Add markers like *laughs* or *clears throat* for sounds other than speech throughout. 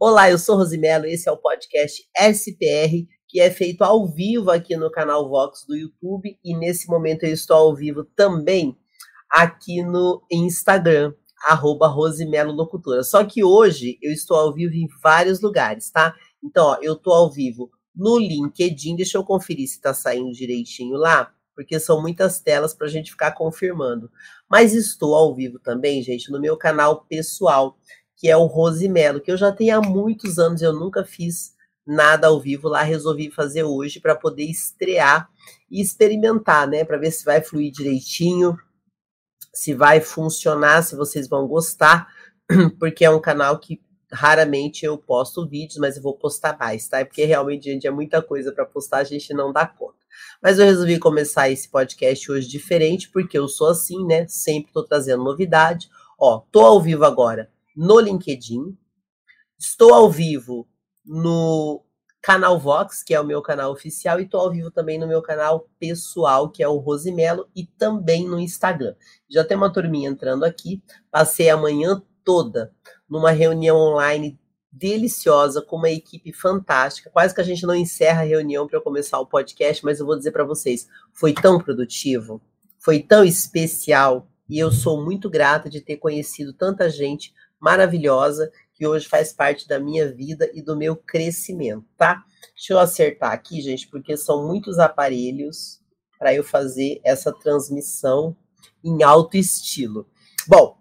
Olá, eu sou Rosimelo, esse é o podcast SPR, que é feito ao vivo aqui no canal Vox do YouTube e nesse momento eu estou ao vivo também aqui no Instagram, arroba Rosimelo Locutora. Só que hoje eu estou ao vivo em vários lugares, tá? Então, ó, eu estou ao vivo no LinkedIn, deixa eu conferir se está saindo direitinho lá, porque são muitas telas para a gente ficar confirmando. Mas estou ao vivo também, gente, no meu canal pessoal, que é o Rosimelo, que eu já tenho há muitos anos, eu nunca fiz nada ao vivo lá, resolvi fazer hoje para poder estrear e experimentar, né, para ver se vai fluir direitinho, se vai funcionar, se vocês vão gostar, *clears throat* porque é um canal que raramente eu posto vídeos, mas eu vou postar mais, tá? Porque realmente, gente, é muita coisa para postar, a gente não dá conta. Mas eu resolvi começar esse podcast hoje diferente, porque eu sou assim, né? Sempre tô trazendo novidade. Ó, tô ao vivo agora no LinkedIn. Estou ao vivo no canal Vox, que é o meu canal oficial, e estou ao vivo também no meu canal pessoal, que é o Rosimelo, e também no Instagram. Já tem uma turminha entrando aqui. Passei a manhã toda numa reunião online deliciosa com uma equipe fantástica. Quase que a gente não encerra a reunião para eu começar o podcast, mas eu vou dizer para vocês, foi tão produtivo, foi tão especial e eu sou muito grata de ter conhecido tanta gente maravilhosa que hoje faz parte da minha vida e do meu crescimento, tá? Deixa eu acertar aqui, gente, porque são muitos aparelhos para eu fazer essa transmissão em alto estilo. Bom,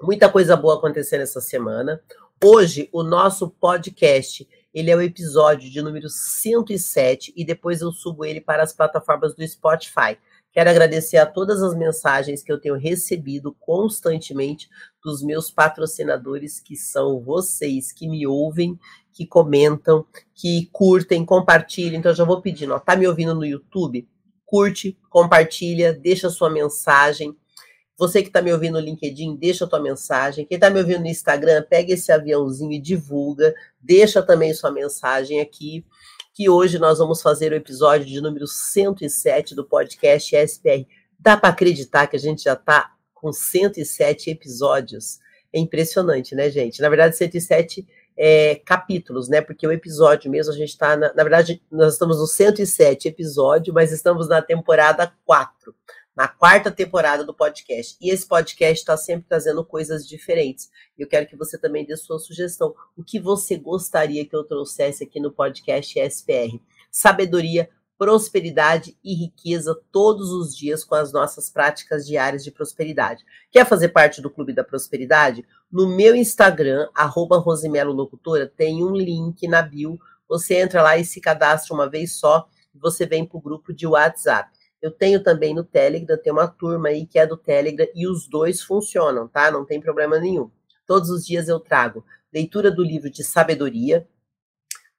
muita coisa boa acontecendo essa semana. Hoje, o nosso podcast, ele é o episódio de número 107 e depois eu subo ele para as plataformas do Spotify. Quero agradecer a todas as mensagens que eu tenho recebido constantemente dos meus patrocinadores, que são vocês que me ouvem, que comentam, que curtem, compartilham. Então, eu já vou pedindo, ó, tá me ouvindo no YouTube? Curte, compartilha, deixa sua mensagem. Você que está me ouvindo no LinkedIn, deixa a tua mensagem. Quem está me ouvindo no Instagram, pega esse aviãozinho e divulga. Deixa também sua mensagem aqui que hoje nós vamos fazer o episódio de número 107 do podcast SPR. Dá para acreditar que a gente já está com 107 episódios? É impressionante, né, gente? Na verdade, 107 é, capítulos, né? Porque o episódio mesmo, a gente está, na, na, verdade, nós estamos no 107 episódio, mas estamos na temporada 4 na quarta temporada do podcast. E esse podcast está sempre trazendo coisas diferentes. Eu quero que você também dê sua sugestão. O que você gostaria que eu trouxesse aqui no podcast SPR? Sabedoria, prosperidade e riqueza todos os dias com as nossas práticas diárias de prosperidade. Quer fazer parte do Clube da Prosperidade? No meu Instagram, arroba Rosimelo Locutora, tem um link na bio. Você entra lá e se cadastra uma vez só. E você vem para o grupo de WhatsApp. Eu tenho também no Telegram, tem uma turma aí que é do Telegram e os dois funcionam, tá? Não tem problema nenhum. Todos os dias eu trago leitura do livro de sabedoria,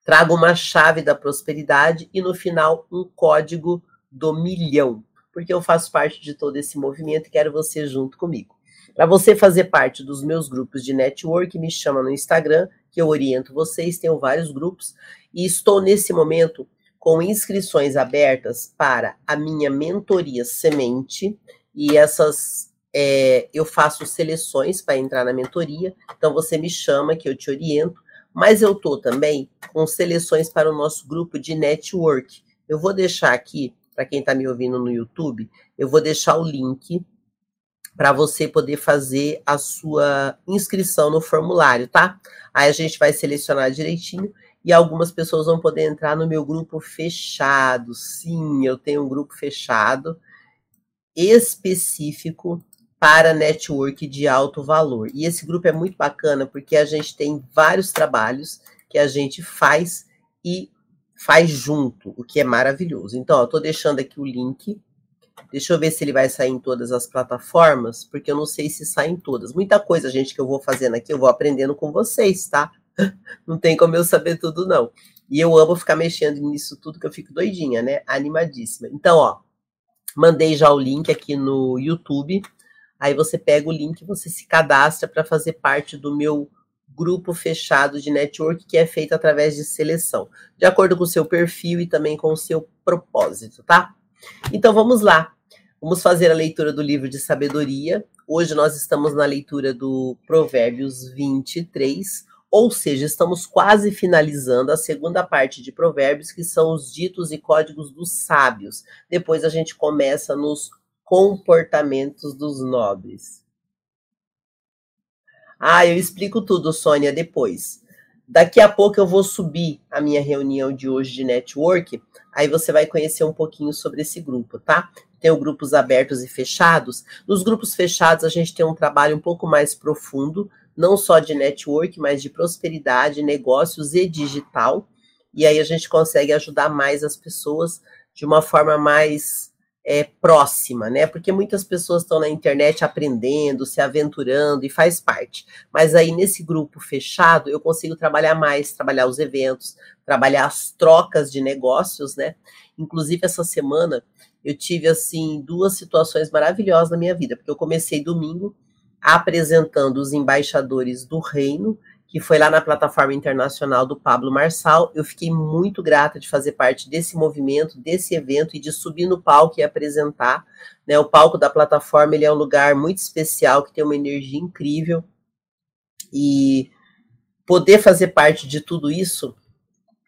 trago uma chave da prosperidade e no final um código do milhão, porque eu faço parte de todo esse movimento e quero você junto comigo. Para você fazer parte dos meus grupos de network, me chama no Instagram, que eu oriento vocês, tenho vários grupos, e estou nesse momento com inscrições abertas para a minha mentoria semente e essas é, eu faço seleções para entrar na mentoria. Então você me chama que eu te oriento, mas eu tô também com seleções para o nosso grupo de network. Eu vou deixar aqui para quem está me ouvindo no YouTube, eu vou deixar o link para você poder fazer a sua inscrição no formulário, tá? Aí a gente vai selecionar direitinho e algumas pessoas vão poder entrar no meu grupo fechado. Sim, eu tenho um grupo fechado específico para network de alto valor. E esse grupo é muito bacana porque a gente tem vários trabalhos que a gente faz e faz junto, o que é maravilhoso. Então, estou deixando aqui o link. Deixa eu ver se ele vai sair em todas as plataformas, porque eu não sei se sai em todas. Muita coisa, gente, que eu vou fazendo aqui, eu vou aprendendo com vocês, tá? *laughs* não tem como eu saber tudo, não. E eu amo ficar mexendo nisso tudo, que eu fico doidinha, né? Animadíssima. Então, ó, mandei já o link aqui no YouTube. Aí você pega o link você se cadastra para fazer parte do meu grupo fechado de network que é feito através de seleção, de acordo com o seu perfil e também com o seu propósito, tá? Então vamos lá. Vamos fazer a leitura do livro de sabedoria. Hoje nós estamos na leitura do Provérbios 23, Ou seja, estamos quase finalizando a segunda parte de Provérbios, que são os ditos e códigos dos sábios. Depois a gente começa nos comportamentos dos nobres. Ah, eu explico tudo, Sônia, depois. Daqui a pouco eu vou subir a minha reunião de hoje de network, aí você vai conhecer um pouquinho sobre esse grupo, tá? Tem grupos abertos e fechados. Nos grupos fechados a gente tem um trabalho um pouco mais profundo, não só de network, mas de prosperidade, negócios e digital. E aí a gente consegue ajudar mais as pessoas de uma forma mais é, próxima, né? Porque muitas pessoas estão na internet aprendendo, se aventurando e faz parte. Mas aí nesse grupo fechado eu consigo trabalhar mais, trabalhar os eventos, trabalhar as trocas de negócios, né? Inclusive essa semana eu tive assim duas situações maravilhosas na minha vida, porque eu comecei domingo apresentando os embaixadores do reino que foi lá na plataforma internacional do Pablo Marçal. Eu fiquei muito grata de fazer parte desse movimento, desse evento e de subir no palco e apresentar. Né? O palco da plataforma ele é um lugar muito especial, que tem uma energia incrível. E poder fazer parte de tudo isso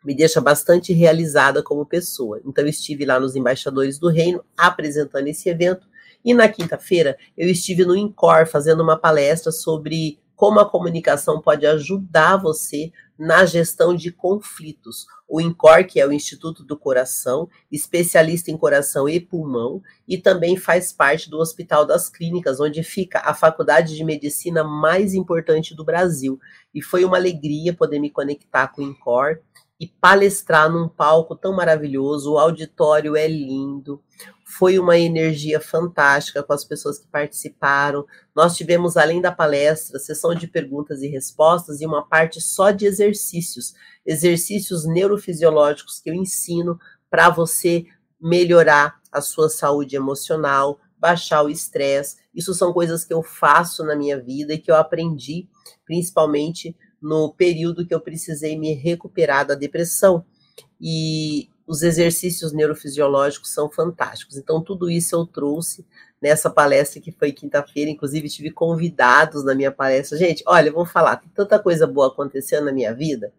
me deixa bastante realizada como pessoa. Então, estive lá nos Embaixadores do Reino apresentando esse evento. E na quinta-feira, eu estive no INCOR fazendo uma palestra sobre como a comunicação pode ajudar você na gestão de conflitos. O INCOR, que é o Instituto do Coração, especialista em coração e pulmão, e também faz parte do Hospital das Clínicas, onde fica a faculdade de medicina mais importante do Brasil. E foi uma alegria poder me conectar com o INCOR e palestrar num palco tão maravilhoso. O auditório é lindo, foi uma energia fantástica com as pessoas que participaram. Nós tivemos, além da palestra, sessão de perguntas e respostas e uma parte só de exercícios, exercícios neurofisiológicos que eu ensino para você melhorar a sua saúde emocional, baixar o estresse. Isso são coisas que eu faço na minha vida e que eu aprendi, principalmente no período que eu precisei me recuperar da depressão. E os exercícios neurofisiológicos são fantásticos. Então, tudo isso eu trouxe nessa palestra que foi quinta-feira. Inclusive, tive convidados na minha palestra. Gente, olha, eu vou falar, tem tanta coisa boa acontecendo na minha vida.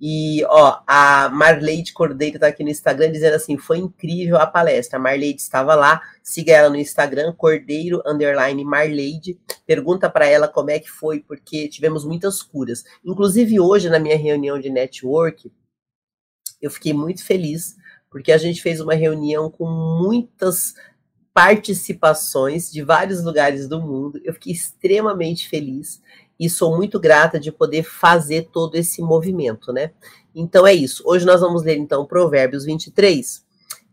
E, ó, a Marleide Cordeiro está aqui no Instagram dizendo assim: foi incrível a palestra. A Marleide estava lá, siga ela no Instagram, Cordeiro underline Marleide. Pergunta para ela como é que foi, porque tivemos muitas curas. Inclusive, hoje, na minha reunião de network, eu fiquei muito feliz, porque a gente fez uma reunião com muitas participações de vários lugares do mundo. Eu fiquei extremamente feliz e sou muito grata de poder fazer todo esse movimento, né? Então é isso. Hoje nós vamos ler então Provérbios 23.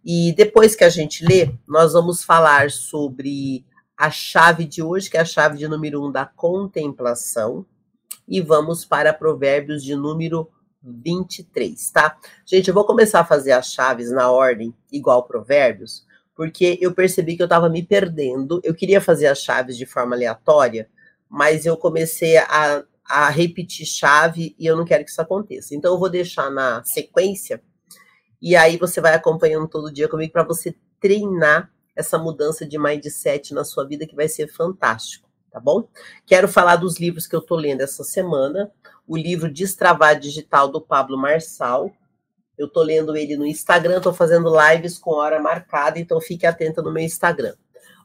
E depois que a gente lê, nós vamos falar sobre a chave de hoje, que é a chave de número 1 um da contemplação, e vamos para Provérbios de número 23, tá? Gente, eu vou começar a fazer as chaves na ordem igual Provérbios, porque eu percebi que eu estava me perdendo. Eu queria fazer as chaves de forma aleatória, mas eu comecei a, a repetir chave e eu não quero que isso aconteça. Então eu vou deixar na sequência e aí você vai acompanhando todo dia comigo para você treinar essa mudança de mindset na sua vida que vai ser fantástico, tá bom? Quero falar dos livros que eu tô lendo essa semana o livro Destravar Digital do Pablo Marçal. Eu estou lendo ele no Instagram, estou fazendo lives com hora marcada, então fique atenta no meu Instagram.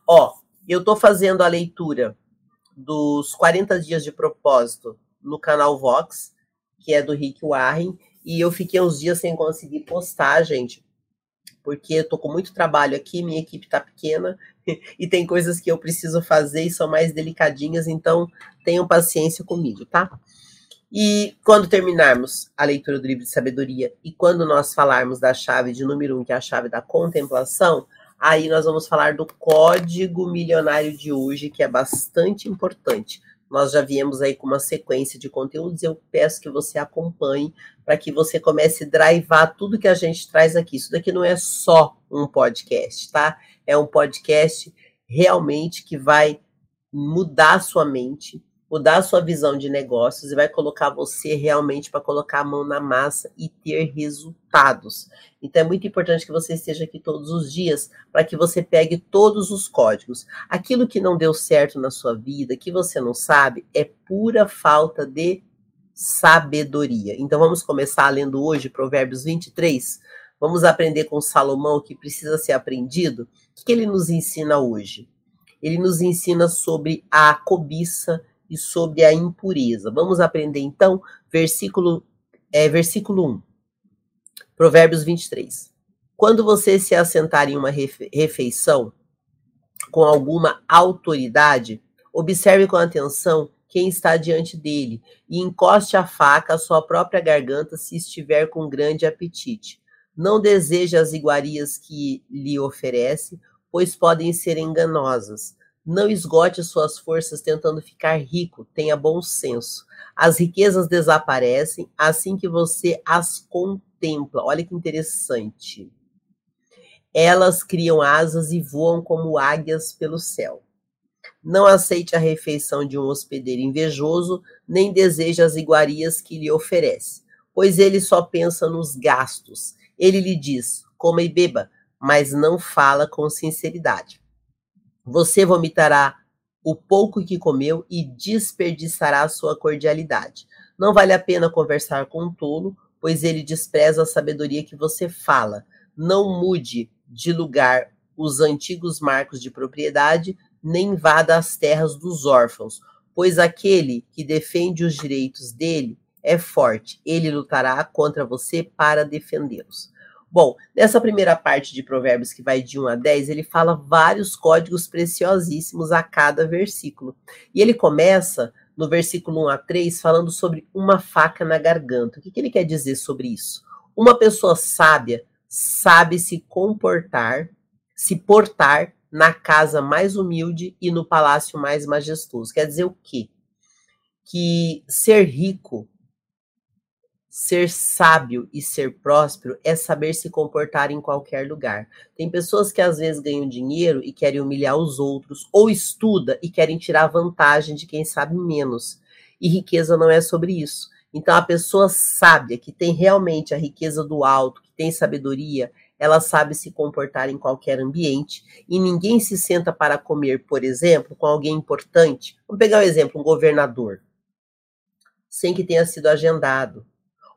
Ó, eu estou fazendo a leitura dos 40 dias de propósito no canal Vox, que é do Rick Warren, e eu fiquei uns dias sem conseguir postar, gente, porque eu tô com muito trabalho aqui, minha equipe tá pequena *laughs* e tem coisas que eu preciso fazer e são mais delicadinhas, então tenham paciência comigo, tá? E quando terminarmos a leitura do livro de sabedoria e quando nós falarmos da chave de número um, que é a chave da contemplação, aí nós vamos falar do código milionário de hoje, que é bastante importante. Nós já viemos aí com uma sequência de conteúdos, eu peço que você acompanhe para que você comece a drivar tudo que a gente traz aqui. Isso daqui não é só um podcast, tá? É um podcast realmente que vai mudar a sua mente, mudar a sua visão de negócios e vai colocar você realmente para colocar a mão na massa e ter resultados. Então é muito importante que você esteja aqui todos os dias para que você pegue todos os códigos. Aquilo que não deu certo na sua vida, que você não sabe, é pura falta de sabedoria. Então vamos começar lendo hoje Provérbios 23. Vamos aprender com Salomão o que precisa ser aprendido. O que ele nos ensina hoje? Ele nos ensina sobre a cobiça e sobre a impureza. Vamos aprender então, versículo, é, versículo 1. Provérbios 23. Quando você se assentar em uma refeição com alguma autoridade, observe com atenção quem está diante dele e encoste a faca à sua própria garganta se estiver com grande apetite. Não deseje as iguarias que lhe oferece, pois podem ser enganosas. Não esgote suas forças tentando ficar rico, tenha bom senso. As riquezas desaparecem assim que você as contempla. Olha que interessante. Elas criam asas e voam como águias pelo céu. Não aceite a refeição de um hospedeiro invejoso, nem deseje as iguarias que lhe oferece, pois ele só pensa nos gastos. Ele lhe diz: coma e beba, mas não fala com sinceridade. Você vomitará o pouco que comeu e desperdiçará sua cordialidade. Não vale a pena conversar com um tolo, pois ele despreza a sabedoria que você fala. Não mude de lugar os antigos marcos de propriedade, nem invada as terras dos órfãos, pois aquele que defende os direitos dele é forte, ele lutará contra você para defendê-los. Bom, nessa primeira parte de Provérbios, que vai de 1 a 10, ele fala vários códigos preciosíssimos a cada versículo. E ele começa no versículo 1 a 3 falando sobre uma faca na garganta. O que, que ele quer dizer sobre isso? Uma pessoa sábia sabe se comportar, se portar na casa mais humilde e no palácio mais majestoso. Quer dizer o quê? Que ser rico, ser sábio e ser próspero é saber se comportar em qualquer lugar. Tem pessoas que às vezes ganham dinheiro e querem humilhar os outros, ou estuda e querem tirar vantagem de quem sabe menos. E riqueza não é sobre isso. Então a pessoa sábia, que tem realmente a riqueza do alto, que tem sabedoria, ela sabe se comportar em qualquer ambiente e ninguém se senta para comer, por exemplo, com alguém importante. Vamos pegar um exemplo, um governador, sem que tenha sido agendado.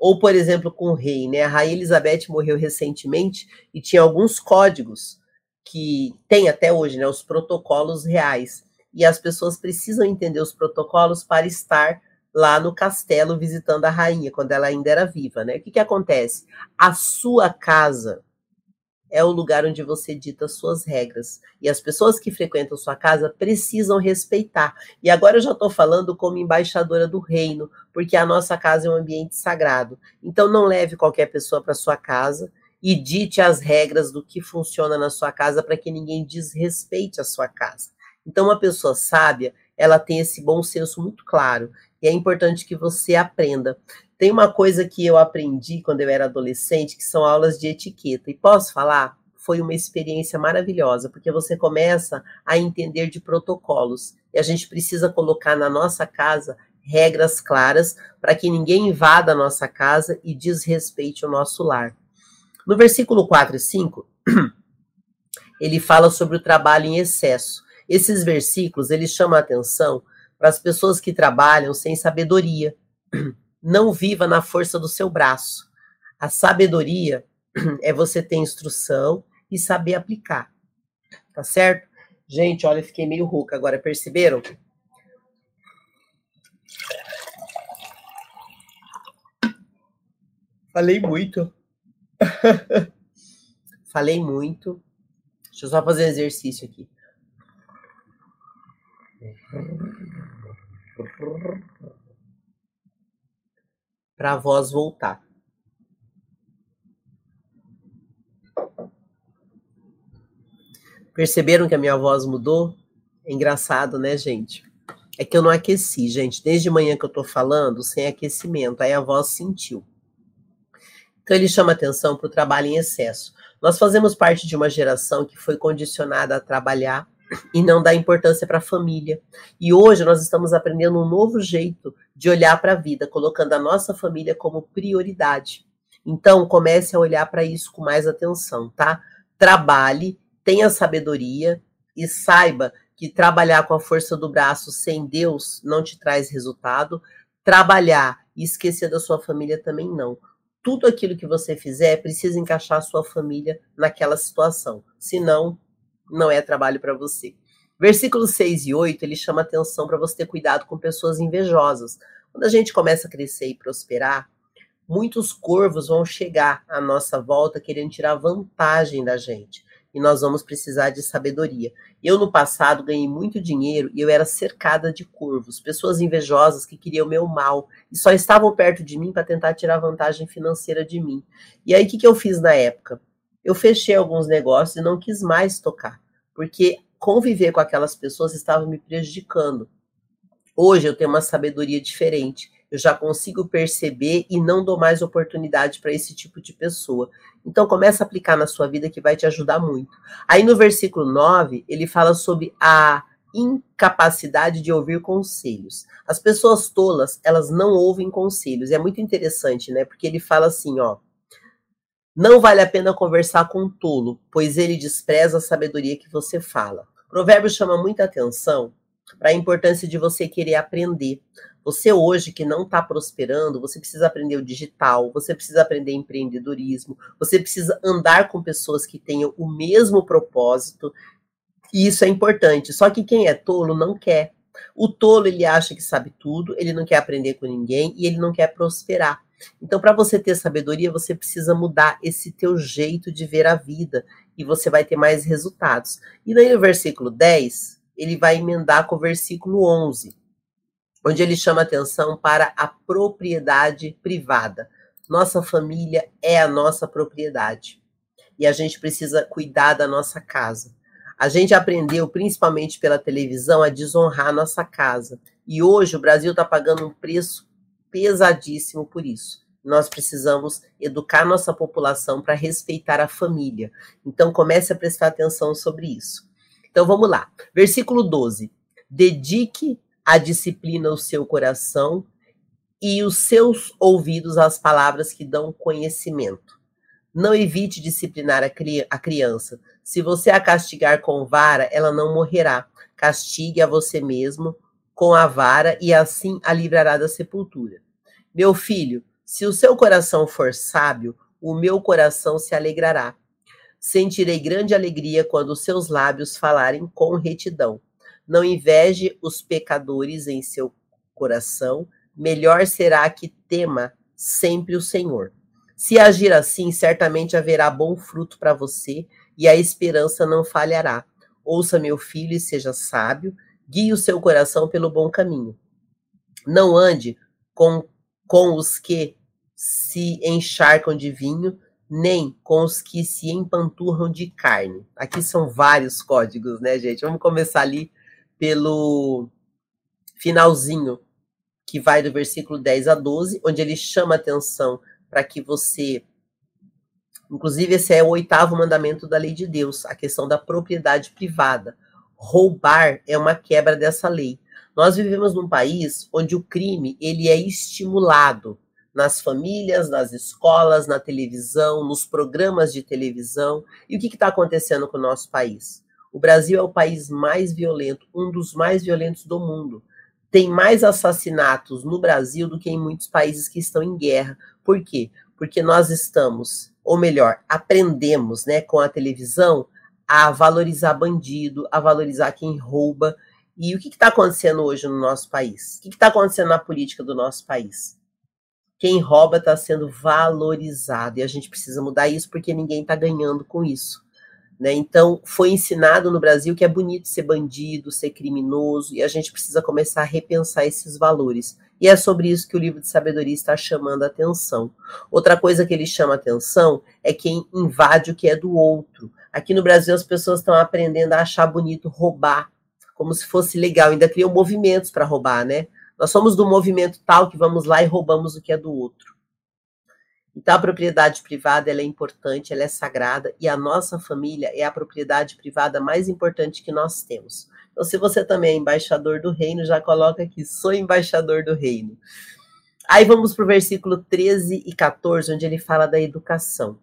Ou, por exemplo, com o rei, né? A rainha Elizabeth morreu recentemente e tinha alguns códigos que tem até hoje, né? Os protocolos reais. E as pessoas precisam entender os protocolos para estar lá no castelo visitando a rainha, quando ela ainda era viva, né? O que, que acontece? A sua casa é o lugar onde você dita suas regras. E as pessoas que frequentam sua casa precisam respeitar. E agora eu já estou falando como embaixadora do reino, porque a nossa casa é um ambiente sagrado. Então não leve qualquer pessoa para sua casa e dite as regras do que funciona na sua casa para que ninguém desrespeite a sua casa. Então uma pessoa sábia, ela tem esse bom senso muito claro. E é importante que você aprenda. Tem uma coisa que eu aprendi quando eu era adolescente, que são aulas de etiqueta. E posso falar? Foi uma experiência maravilhosa, porque você começa a entender de protocolos. E a gente precisa colocar na nossa casa regras claras para que ninguém invada a nossa casa e desrespeite o nosso lar. No versículo 4 e 5, *clears throat* ele fala sobre o trabalho em excesso. Esses versículos, eles chamam a atenção para as pessoas que trabalham sem sabedoria, *clears throat* não viva na força do seu braço. A sabedoria *clears throat* é você ter instrução e saber aplicar. Tá certo? Gente, olha, fiquei meio rouca agora, perceberam? Falei muito. *laughs* Falei muito. Deixa eu só fazer um exercício aqui para a voz voltar. Perceberam que a minha voz mudou? É engraçado, né, gente? É que eu não aqueci, gente. Desde manhã que eu tô falando, sem aquecimento, aí a voz sentiu. Então ele chama atenção para o trabalho em excesso. Nós fazemos parte de uma geração que foi condicionada a trabalhar e não dá importância para a família. E hoje nós estamos aprendendo um novo jeito de olhar para a vida, colocando a nossa família como prioridade. Então, comece a olhar para isso com mais atenção, tá? Trabalhe, tenha sabedoria e saiba que trabalhar com a força do braço sem Deus não te traz resultado. Trabalhar E esquecer da sua família também não. Tudo aquilo que você fizer precisa encaixar a sua família naquela situação. Senão, não é trabalho para você. Versículos 6 e 8, ele chama atenção para você ter cuidado com pessoas invejosas. Quando a gente começa a crescer e prosperar, muitos corvos vão chegar à nossa volta querendo tirar vantagem da gente. E nós vamos precisar de sabedoria. Eu, no passado, ganhei muito dinheiro e eu era cercada de corvos, pessoas invejosas que queriam meu mal e só estavam perto de mim para tentar tirar vantagem financeira de mim. E aí, o que, que eu fiz na época? Eu fechei alguns negócios e não quis mais tocar, porque conviver com aquelas pessoas estava me prejudicando. Hoje eu tenho uma sabedoria diferente. Eu já consigo perceber e não dou mais oportunidade para esse tipo de pessoa. Então começa a aplicar na sua vida que vai te ajudar muito. Aí no versículo 9, ele fala sobre a incapacidade de ouvir conselhos. As pessoas tolas, elas não ouvem conselhos. É muito interessante, né? Porque ele fala assim, ó: Não vale a pena conversar com um tolo, pois ele despreza a sabedoria que você fala. Provérbio chama muita atenção para a importância de você querer aprender. Você hoje que não está prosperando, você precisa aprender o digital, você precisa aprender empreendedorismo, você precisa andar com pessoas que tenham o mesmo propósito, e isso é importante. Só que quem é tolo não quer. O tolo ele acha que sabe tudo, ele não quer aprender com ninguém e ele não quer prosperar. Então, para você ter sabedoria, você precisa mudar esse teu jeito de ver a vida e você vai ter mais resultados. E daí no versículo 10, ele vai emendar com o versículo 11, onde ele chama atenção para a propriedade privada. Nossa família é a nossa propriedade. E a gente precisa cuidar da nossa casa. A gente aprendeu, principalmente pela televisão, a desonrar a nossa casa. E hoje o Brasil está pagando um preço pesadíssimo por isso. Nós precisamos educar nossa população para respeitar a família. Então comece a prestar atenção sobre isso. Então vamos lá. Versículo 12. Dedique a disciplina o seu coração e os seus ouvidos às palavras que dão conhecimento. Não evite disciplinar a, cri a criança. Se você a castigar com vara, ela não morrerá. Castigue a você mesmo com a vara e assim a livrará da sepultura. Meu filho, se o seu coração for sábio, o meu coração se alegrará. Sentirei grande alegria quando os seus lábios falarem com retidão. Não inveje os pecadores em seu coração, melhor será que tema sempre o Senhor. Se agir assim, certamente haverá bom fruto para você e a esperança não falhará. Ouça, meu filho, e seja sábio, guie o seu coração pelo bom caminho. Não ande com com os que se encharcam de vinho, nem com os que se empanturram de carne. Aqui são vários códigos, né, gente? Vamos começar ali pelo finalzinho, que vai do versículo 10 a 12, onde ele chama atenção para que você. Inclusive, esse é o oitavo mandamento da lei de Deus, a questão da propriedade privada. Roubar é uma quebra dessa lei. Nós vivemos num país onde o crime ele é estimulado nas famílias, nas escolas, na televisão, nos programas de televisão. E o que está acontecendo com o nosso país? O Brasil é o país mais violento, um dos mais violentos do mundo. Tem mais assassinatos no Brasil do que em muitos países que estão em guerra. Por quê? Porque nós estamos, ou melhor, aprendemos né, com a televisão a valorizar bandido, a valorizar quem rouba. E o que está acontecendo hoje no nosso país? O que está acontecendo na política do nosso país? Quem rouba está sendo valorizado e a gente precisa mudar isso porque ninguém está ganhando com isso. Né? Então, foi ensinado no Brasil que é bonito ser bandido, ser criminoso, e a gente precisa começar a repensar esses valores. E é sobre isso que o livro de sabedoria está chamando a atenção. Outra coisa que ele chama atenção é quem invade o que é do outro. Aqui no Brasil, as pessoas estão aprendendo a achar bonito roubar, como se fosse legal, ainda criam movimentos para roubar, né? Nós somos do movimento tal que vamos lá e roubamos o que é do outro. Então a propriedade privada ela é importante, ela é sagrada e a nossa família é a propriedade privada mais importante que nós temos. Então se você também é embaixador do reino, já coloca aqui, sou embaixador do reino. Aí vamos para o versículo 13 e 14, onde ele fala da educação.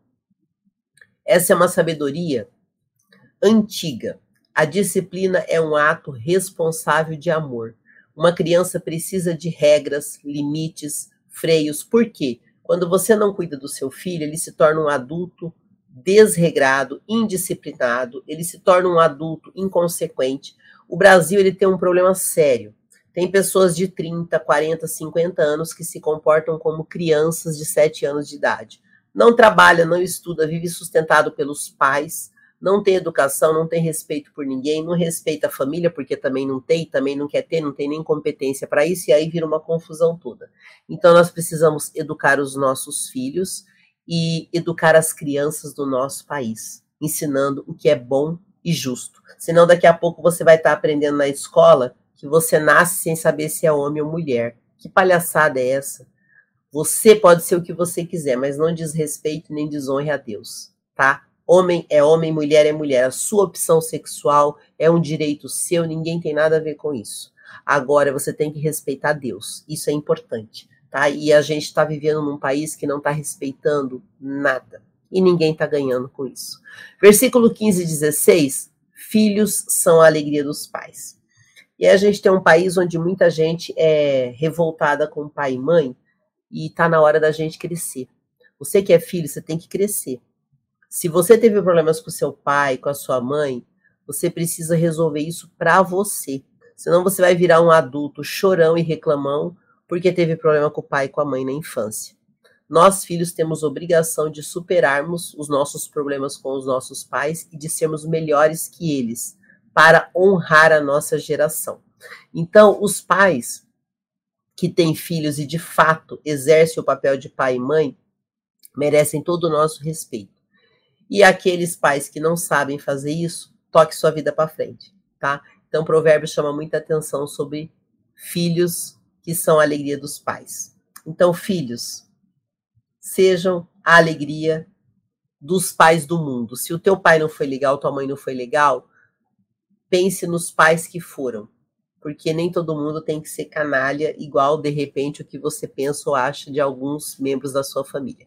Essa é uma sabedoria antiga. A disciplina é um ato responsável de amor. Uma criança precisa de regras, limites, freios. Por quê? Quando você não cuida do seu filho, ele se torna um adulto desregrado, indisciplinado, ele se torna um adulto inconsequente. O Brasil ele tem um problema sério. Tem pessoas de 30, 40, 50 anos que se comportam como crianças de 7 anos de idade. Não trabalha, não estuda, vive sustentado pelos pais, não tem educação, não tem respeito por ninguém, não respeita a família, porque também não tem, também não quer ter, não tem nem competência para isso, e aí vira uma confusão toda. Então, nós precisamos educar os nossos filhos e educar as crianças do nosso país, ensinando o que é bom e justo. Senão, daqui a pouco você vai estar aprendendo na escola que você nasce sem saber se é homem ou mulher. Que palhaçada é essa? Você pode ser o que você quiser, mas não desrespeite nem desonre a Deus, tá? Homem é homem, mulher é mulher. A sua opção sexual é um direito seu, ninguém tem nada a ver com isso. Agora você tem que respeitar Deus. Isso é importante, tá? E a gente está vivendo num país que não está respeitando nada. E ninguém está ganhando com isso. Versículo 15 e 16: Filhos são a alegria dos pais. E a gente tem um país onde muita gente é revoltada com pai e mãe, e está na hora da gente crescer. Você que é filho, você tem que crescer. Se você teve problemas com seu pai, com a sua mãe, você precisa resolver isso para você. Senão você vai virar um adulto chorão e reclamão porque teve problema com o pai e com a mãe na infância. Nós, filhos, temos obrigação de superarmos os nossos problemas com os nossos pais e de sermos melhores que eles, para honrar a nossa geração. Então, os pais que têm filhos e de fato exercem o papel de pai e mãe merecem todo o nosso respeito. E aqueles pais que não sabem fazer isso, toque sua vida para frente, tá? Então, o provérbio chama muita atenção sobre filhos que são a alegria dos pais. Então, filhos, sejam a alegria dos pais do mundo. Se o teu pai não foi legal, tua mãe não foi legal, pense nos pais que foram, porque nem todo mundo tem que ser canalha igual de repente o que você pensa ou acha de alguns membros da sua família.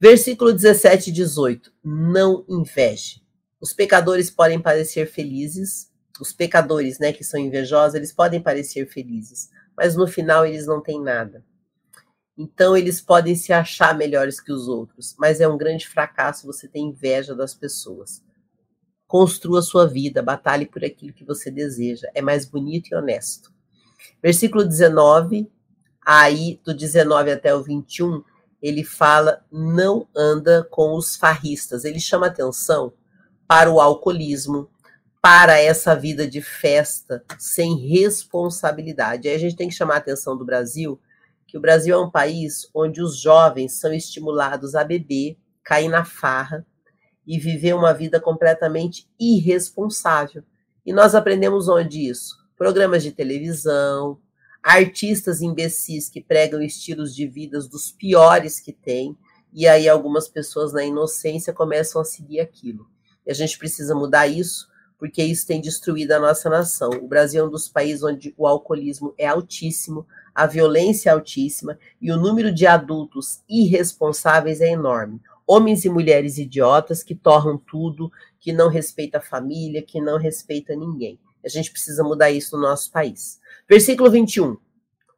Versículo 17 e 18. Não inveje. Os pecadores podem parecer felizes, os pecadores, né, que são invejosos, eles podem parecer felizes, mas no final eles não têm nada. Então eles podem se achar melhores que os outros, mas é um grande fracasso você ter inveja das pessoas. Construa sua vida, batalhe por aquilo que você deseja, é mais bonito e honesto. Versículo 19, aí do 19 até o 21, ele fala não anda com os farristas. Ele chama atenção para o alcoolismo, para essa vida de festa sem responsabilidade. Aí a gente tem que chamar a atenção do Brasil, que o Brasil é um país onde os jovens são estimulados a beber, cair na farra e viver uma vida completamente irresponsável. E nós aprendemos onde isso? Programas de televisão, artistas imbecis que pregam estilos de vidas dos piores que tem, e aí algumas pessoas na inocência começam a seguir aquilo. E a gente precisa mudar isso, porque isso tem destruído a nossa nação. O Brasil é um dos países onde o alcoolismo é altíssimo, a violência é altíssima e o número de adultos irresponsáveis é enorme. Homens e mulheres idiotas que torram tudo, que não respeita a família, que não respeita ninguém. A gente precisa mudar isso no nosso país. Versículo 21.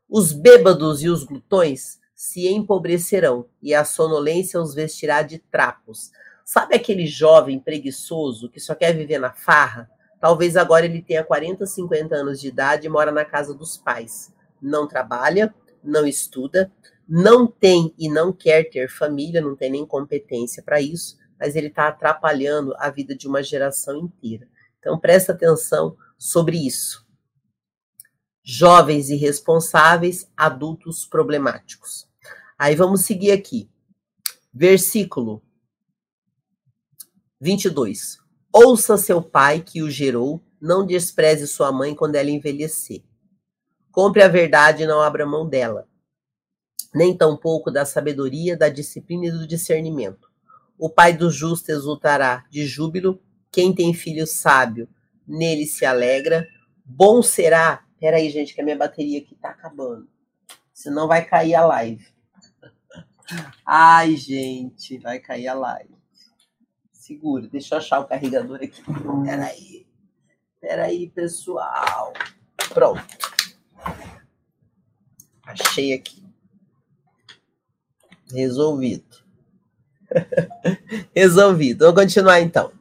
Os bêbados e os glutões se empobrecerão, e a sonolência os vestirá de trapos. Sabe aquele jovem preguiçoso que só quer viver na farra? Talvez agora ele tenha 40, 50 anos de idade e mora na casa dos pais. Não trabalha, não estuda, não tem e não quer ter família, não tem nem competência para isso, mas ele está atrapalhando a vida de uma geração inteira. Então presta atenção sobre isso. Jovens irresponsáveis, adultos problemáticos. Aí vamos seguir aqui. Versículo 22. Ouça seu pai que o gerou, não despreze sua mãe quando ela envelhecer. Compre a verdade e não abra mão dela, nem tampouco da sabedoria, da disciplina e do discernimento. O pai do justo exultará de júbilo, quem tem filho sábio nele se alegra. Bom será. Peraí, gente, que a minha bateria aqui tá acabando. Senão vai cair a live. *laughs* Ai, gente, vai cair a live. Segura, deixa eu achar o carregador aqui. Peraí. Peraí, pessoal. Pronto. Achei aqui. Resolvido. *laughs* Resolvido. Vamos continuar então.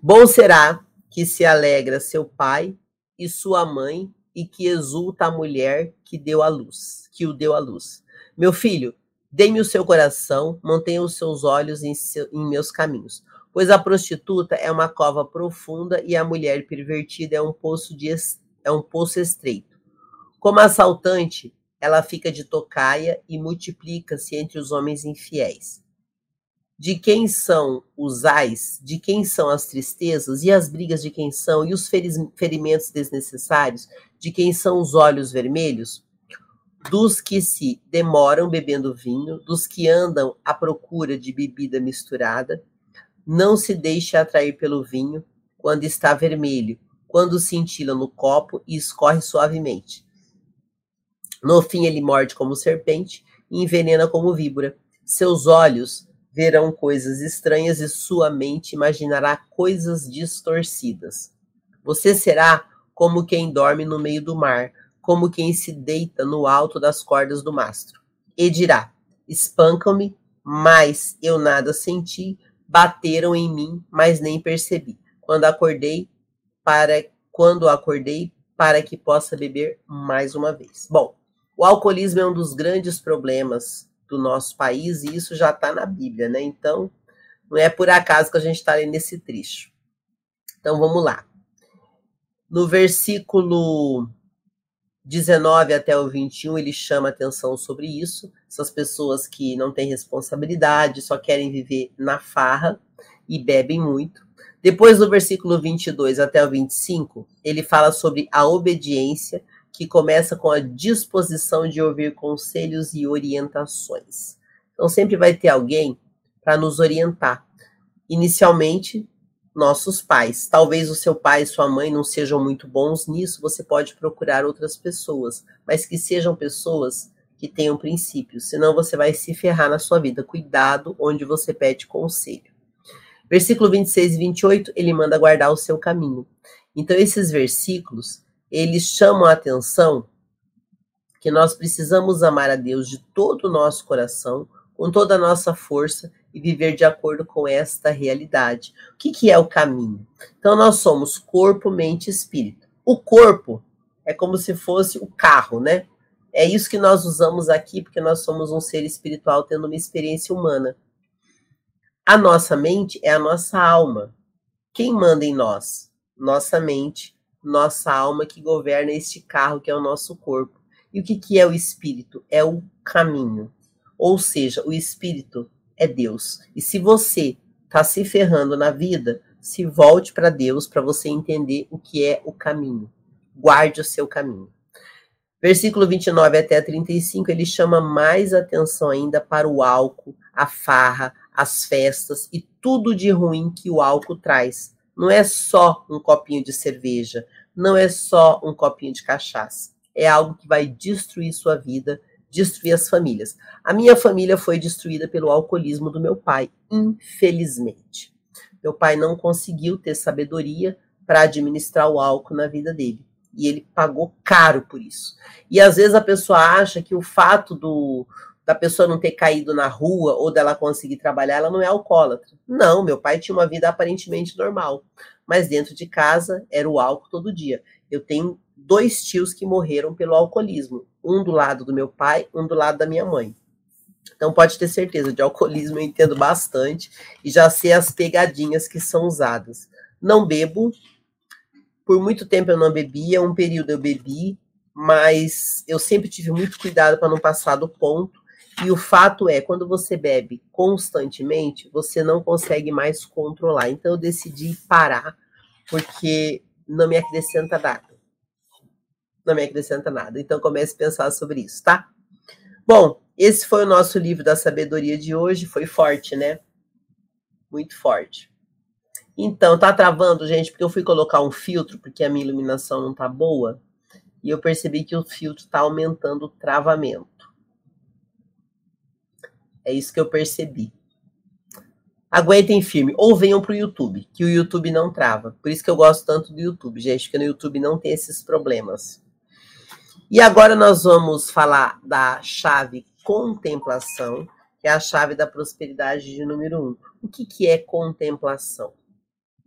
Bom será que se alegra seu pai e sua mãe e que exulta a mulher que deu a luz, que o deu à luz. Meu filho, dê-me o seu coração, mantenha os seus olhos em, seu, em meus caminhos, pois a prostituta é uma cova profunda e a mulher pervertida é um poço de é um poço estreito. Como assaltante, ela fica de tocaia e multiplica-se entre os homens infiéis. De quem são os ais, de quem são as tristezas e as brigas de quem são, e os ferimentos desnecessários, de quem são os olhos vermelhos? Dos que se demoram bebendo vinho, dos que andam à procura de bebida misturada, não se deixe atrair pelo vinho quando está vermelho, quando cintila no copo e escorre suavemente no fim, ele morde como serpente e envenena como víbora. Seus olhos verão coisas estranhas e sua mente imaginará coisas distorcidas. Você será como quem dorme no meio do mar, como quem se deita no alto das cordas do mastro. E dirá: Espancam-me, mas eu nada senti, bateram em mim, mas nem percebi. Quando acordei, para quando acordei, para que possa beber mais uma vez. Bom, o alcoolismo é um dos grandes problemas do nosso país e isso já está na Bíblia, né? Então, não é por acaso que a gente está nesse trecho. Então, vamos lá. No versículo 19 até o 21, ele chama atenção sobre isso. Essas pessoas que não têm responsabilidade, só querem viver na farra e bebem muito. Depois, do versículo 22 até o 25, ele fala sobre a obediência que começa com a disposição de ouvir conselhos e orientações. Então, sempre vai ter alguém para nos orientar. Inicialmente, nossos pais. Talvez o seu pai e sua mãe não sejam muito bons nisso, você pode procurar outras pessoas, mas que sejam pessoas que tenham princípios, senão você vai se ferrar na sua vida. Cuidado onde você pede conselho. Versículo 26 e 28, ele manda guardar o seu caminho. Então, esses versículos, eles chamam a atenção que nós precisamos amar a Deus de todo o nosso coração, com toda a nossa força e viver de acordo com esta realidade. O que, que é o caminho? Então, nós somos corpo, mente e espírito. O corpo é como se fosse o carro, né? É isso que nós usamos aqui, porque nós somos um ser espiritual tendo uma experiência humana. A nossa mente é a nossa alma. Quem manda em nós? Nossa mente nossa alma que governa este carro que é o nosso corpo. E o que, que é o espírito? É o caminho. Ou seja, o espírito é Deus. E se você está se ferrando na vida, se volte para Deus para você entender o que é o caminho. Guarde o seu caminho. Versículo 29 até 35, ele chama mais atenção ainda para o álcool, a farra, as festas e tudo de ruim que o álcool traz. Não é só um copinho de cerveja, não é só um copinho de cachaça. É algo que vai destruir sua vida, destruir as famílias. A minha família foi destruída pelo alcoolismo do meu pai, infelizmente. Meu pai não conseguiu ter sabedoria para administrar o álcool na vida dele. E ele pagou caro por isso. E às vezes a pessoa acha que o fato do, da pessoa não ter caído na rua ou dela conseguir trabalhar, ela não é alcoólatra. Não, meu pai tinha uma vida aparentemente normal, mas dentro de casa era o álcool todo dia. Eu tenho dois tios que morreram pelo alcoolismo, um do lado do meu pai, um do lado da minha mãe. Então pode ter certeza, de alcoolismo eu entendo bastante e já sei as pegadinhas que são usadas. Não bebo, por muito tempo eu não bebia, um período eu bebi, mas eu sempre tive muito cuidado para não passar do ponto e o fato é, quando você bebe constantemente, você não consegue mais controlar. Então eu decidi parar, porque não me acrescenta nada. Não me acrescenta nada. Então comece a pensar sobre isso, tá? Bom, esse foi o nosso livro da sabedoria de hoje. Foi forte, né? Muito forte. Então, tá travando, gente, porque eu fui colocar um filtro, porque a minha iluminação não tá boa. E eu percebi que o filtro tá aumentando o travamento. É isso que eu percebi. Aguentem firme. Ou venham para o YouTube, que o YouTube não trava. Por isso que eu gosto tanto do YouTube, gente, porque no YouTube não tem esses problemas. E agora nós vamos falar da chave contemplação, que é a chave da prosperidade de número um. O que, que é contemplação?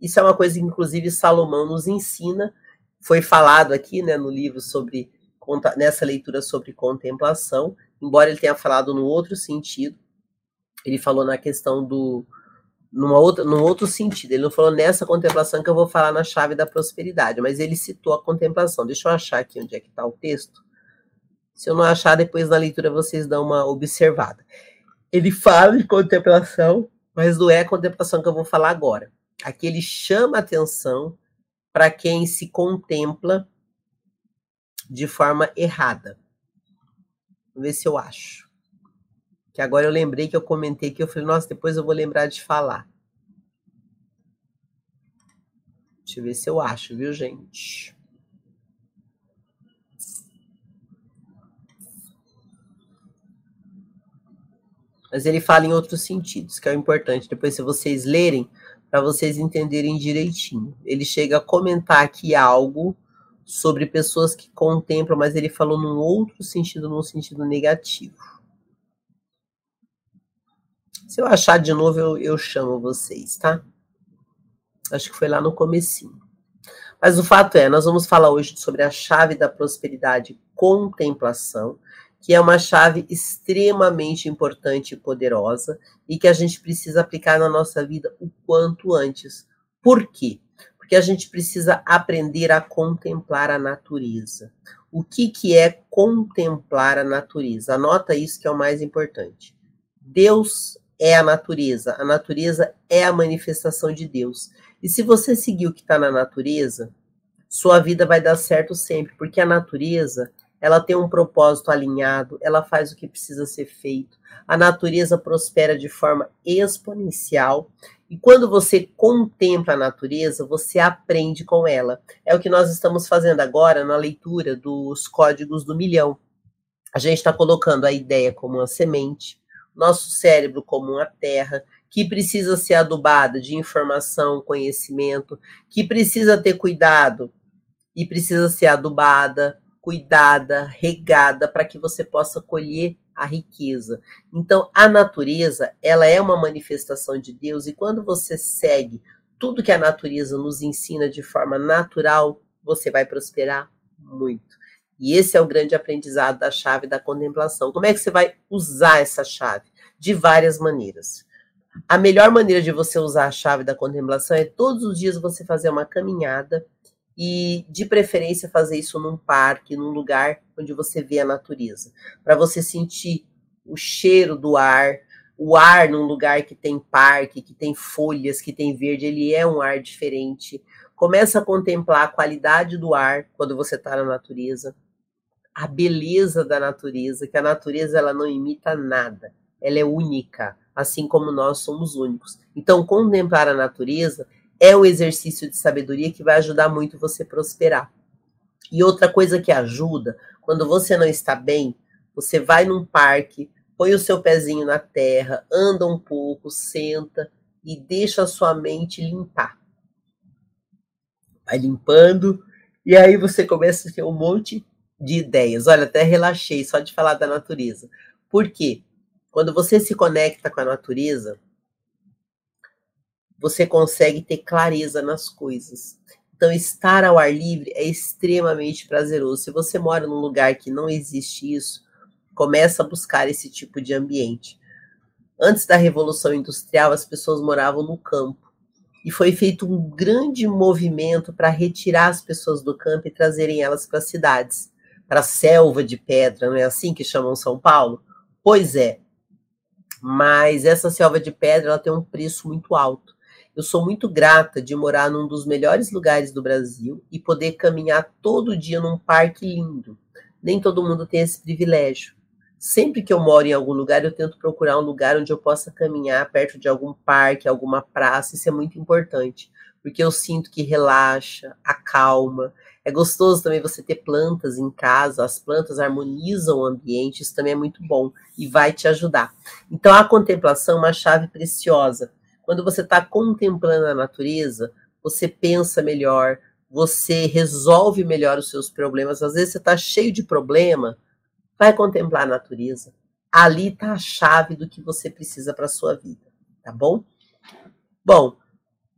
Isso é uma coisa que, inclusive, Salomão nos ensina. Foi falado aqui né, no livro sobre nessa leitura sobre contemplação, embora ele tenha falado no outro sentido. Ele falou na questão do, numa outra, num outro sentido. Ele não falou nessa contemplação que eu vou falar na chave da prosperidade, mas ele citou a contemplação. Deixa eu achar aqui onde é que está o texto. Se eu não achar, depois na leitura vocês dão uma observada. Ele fala de contemplação, mas não é a contemplação que eu vou falar agora. Aqui ele chama atenção para quem se contempla de forma errada. Vamos ver se eu acho que agora eu lembrei que eu comentei que eu falei, nossa, depois eu vou lembrar de falar. Deixa eu ver se eu acho, viu, gente? Mas ele fala em outros sentidos, que é o importante. Depois, se vocês lerem, para vocês entenderem direitinho. Ele chega a comentar aqui algo sobre pessoas que contemplam, mas ele falou num outro sentido, num sentido negativo. Se eu achar de novo, eu, eu chamo vocês, tá? Acho que foi lá no comecinho. Mas o fato é, nós vamos falar hoje sobre a chave da prosperidade contemplação, que é uma chave extremamente importante e poderosa e que a gente precisa aplicar na nossa vida o quanto antes. Por quê? Porque a gente precisa aprender a contemplar a natureza. O que, que é contemplar a natureza? Anota isso que é o mais importante. Deus é a natureza. A natureza é a manifestação de Deus. E se você seguir o que está na natureza, sua vida vai dar certo sempre, porque a natureza ela tem um propósito alinhado, ela faz o que precisa ser feito. A natureza prospera de forma exponencial. E quando você contempla a natureza, você aprende com ela. É o que nós estamos fazendo agora na leitura dos códigos do milhão. A gente está colocando a ideia como uma semente, nosso cérebro como uma terra que precisa ser adubada de informação, conhecimento, que precisa ter cuidado e precisa ser adubada, cuidada, regada para que você possa colher a riqueza. Então, a natureza, ela é uma manifestação de Deus e quando você segue tudo que a natureza nos ensina de forma natural, você vai prosperar muito. E esse é o grande aprendizado da chave da contemplação. Como é que você vai usar essa chave? De várias maneiras. A melhor maneira de você usar a chave da contemplação é todos os dias você fazer uma caminhada e, de preferência, fazer isso num parque, num lugar onde você vê a natureza, para você sentir o cheiro do ar, o ar num lugar que tem parque, que tem folhas, que tem verde, ele é um ar diferente. Começa a contemplar a qualidade do ar quando você está na natureza a beleza da natureza, que a natureza ela não imita nada, ela é única, assim como nós somos únicos. Então, contemplar a natureza é um exercício de sabedoria que vai ajudar muito você prosperar. E outra coisa que ajuda, quando você não está bem, você vai num parque, põe o seu pezinho na terra, anda um pouco, senta e deixa a sua mente limpar. Vai limpando, e aí você começa a ter um monte de ideias. Olha, até relaxei só de falar da natureza. Por quê? Quando você se conecta com a natureza, você consegue ter clareza nas coisas. Então, estar ao ar livre é extremamente prazeroso. Se você mora num lugar que não existe isso, começa a buscar esse tipo de ambiente. Antes da Revolução Industrial, as pessoas moravam no campo. E foi feito um grande movimento para retirar as pessoas do campo e trazerem elas para as cidades para a selva de pedra, não é assim que chamam São Paulo? Pois é. Mas essa selva de pedra ela tem um preço muito alto. Eu sou muito grata de morar num dos melhores lugares do Brasil e poder caminhar todo dia num parque lindo. Nem todo mundo tem esse privilégio. Sempre que eu moro em algum lugar, eu tento procurar um lugar onde eu possa caminhar perto de algum parque, alguma praça. Isso é muito importante, porque eu sinto que relaxa, acalma. É gostoso também você ter plantas em casa, as plantas harmonizam o ambiente, isso também é muito bom e vai te ajudar. Então, a contemplação é uma chave preciosa. Quando você está contemplando a natureza, você pensa melhor, você resolve melhor os seus problemas. Às vezes você está cheio de problema, vai contemplar a natureza. Ali está a chave do que você precisa para a sua vida, tá bom? Bom,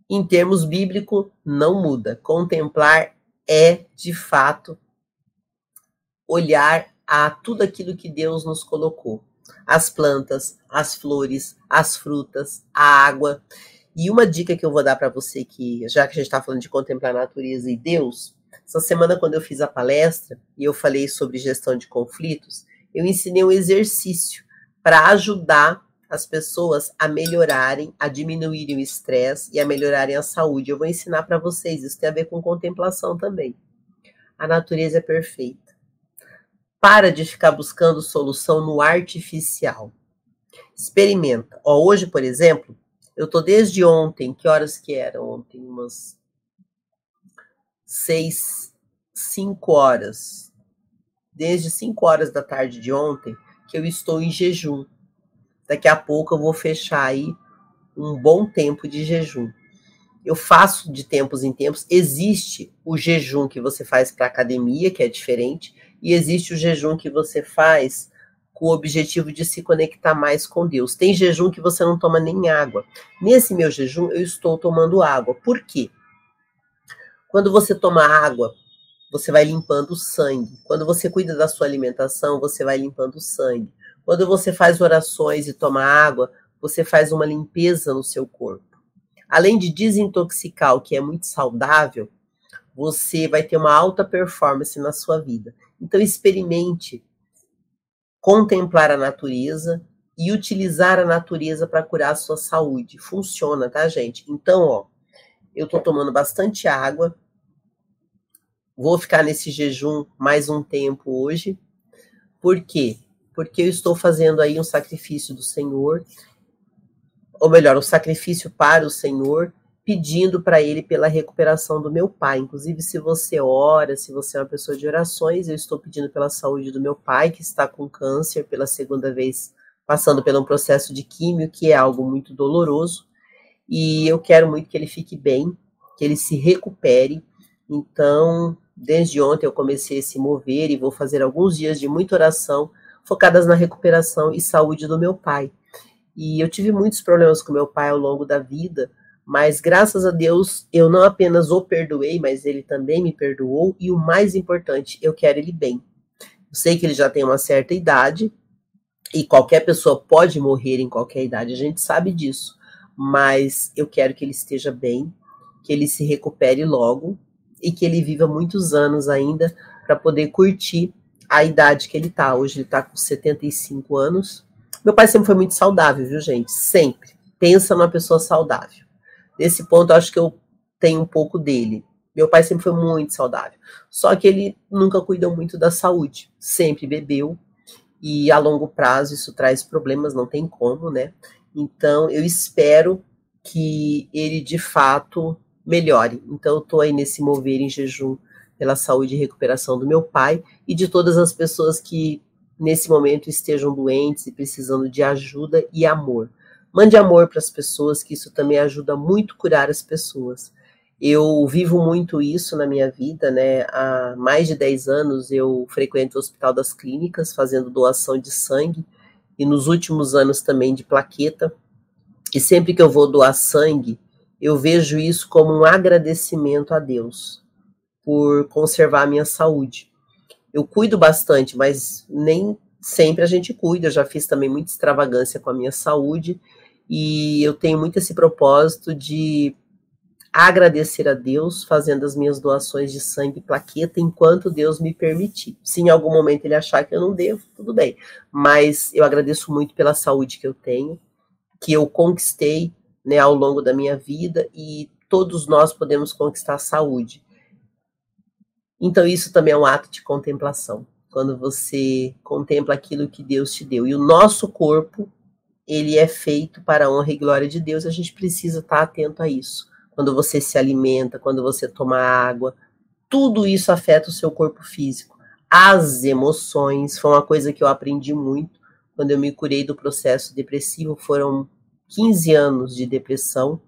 em termos bíblicos, não muda. Contemplar é, de fato, olhar a tudo aquilo que Deus nos colocou. As plantas, as flores, as frutas, a água. E uma dica que eu vou dar para você que, já que a gente está falando de contemplar a natureza e Deus, essa semana quando eu fiz a palestra e eu falei sobre gestão de conflitos, eu ensinei um exercício para ajudar as pessoas a melhorarem, a diminuírem o estresse e a melhorarem a saúde. Eu vou ensinar para vocês, isso tem a ver com contemplação também. A natureza é perfeita. Para de ficar buscando solução no artificial. Experimenta. Ó, hoje, por exemplo, eu tô desde ontem, que horas que era ontem? Umas seis, cinco horas. Desde cinco horas da tarde de ontem, que eu estou em jejum. Daqui a pouco eu vou fechar aí um bom tempo de jejum. Eu faço de tempos em tempos. Existe o jejum que você faz para academia, que é diferente, e existe o jejum que você faz com o objetivo de se conectar mais com Deus. Tem jejum que você não toma nem água. Nesse meu jejum, eu estou tomando água. Por quê? Quando você toma água, você vai limpando o sangue. Quando você cuida da sua alimentação, você vai limpando o sangue. Quando você faz orações e toma água, você faz uma limpeza no seu corpo. Além de desintoxicar, o que é muito saudável, você vai ter uma alta performance na sua vida. Então experimente contemplar a natureza e utilizar a natureza para curar a sua saúde. Funciona, tá, gente? Então, ó, eu tô tomando bastante água. Vou ficar nesse jejum mais um tempo hoje. Por quê? Porque eu estou fazendo aí um sacrifício do Senhor, ou melhor, um sacrifício para o Senhor, pedindo para ele pela recuperação do meu pai. Inclusive, se você ora, se você é uma pessoa de orações, eu estou pedindo pela saúde do meu pai, que está com câncer pela segunda vez, passando por um processo de químio, que é algo muito doloroso. E eu quero muito que ele fique bem, que ele se recupere. Então, desde ontem eu comecei a se mover e vou fazer alguns dias de muita oração focadas na recuperação e saúde do meu pai. E eu tive muitos problemas com meu pai ao longo da vida, mas graças a Deus eu não apenas o perdoei, mas ele também me perdoou. E o mais importante, eu quero ele bem. Eu sei que ele já tem uma certa idade e qualquer pessoa pode morrer em qualquer idade, a gente sabe disso. Mas eu quero que ele esteja bem, que ele se recupere logo e que ele viva muitos anos ainda para poder curtir a idade que ele tá. Hoje ele tá com 75 anos. Meu pai sempre foi muito saudável, viu, gente? Sempre. Pensa numa pessoa saudável. Nesse ponto, acho que eu tenho um pouco dele. Meu pai sempre foi muito saudável. Só que ele nunca cuidou muito da saúde. Sempre bebeu. E a longo prazo isso traz problemas, não tem como, né? Então eu espero que ele de fato melhore. Então eu tô aí nesse mover em jejum pela saúde e recuperação do meu pai e de todas as pessoas que nesse momento estejam doentes e precisando de ajuda e amor. Mande amor para as pessoas, que isso também ajuda muito a curar as pessoas. Eu vivo muito isso na minha vida, né? Há mais de 10 anos eu frequento o Hospital das Clínicas fazendo doação de sangue e nos últimos anos também de plaqueta. E sempre que eu vou doar sangue, eu vejo isso como um agradecimento a Deus por conservar a minha saúde. Eu cuido bastante, mas nem sempre a gente cuida. Eu já fiz também muita extravagância com a minha saúde e eu tenho muito esse propósito de agradecer a Deus fazendo as minhas doações de sangue e plaqueta enquanto Deus me permitir. Se em algum momento ele achar que eu não devo, tudo bem. Mas eu agradeço muito pela saúde que eu tenho, que eu conquistei né, ao longo da minha vida e todos nós podemos conquistar a saúde. Então isso também é um ato de contemplação, quando você contempla aquilo que Deus te deu. E o nosso corpo ele é feito para a honra e glória de Deus, a gente precisa estar atento a isso. Quando você se alimenta, quando você toma água, tudo isso afeta o seu corpo físico. As emoções, foi uma coisa que eu aprendi muito quando eu me curei do processo depressivo, foram 15 anos de depressão,